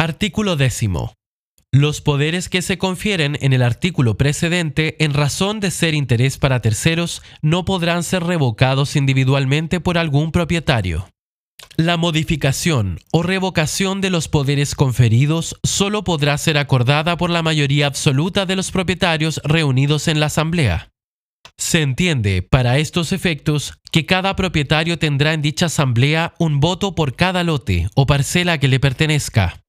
Artículo décimo. Los poderes que se confieren en el artículo precedente en razón de ser interés para terceros no podrán ser revocados individualmente por algún propietario. La modificación o revocación de los poderes conferidos solo podrá ser acordada por la mayoría absoluta de los propietarios reunidos en la Asamblea. Se entiende, para estos efectos, que cada propietario tendrá en dicha asamblea un voto por cada lote o parcela que le pertenezca.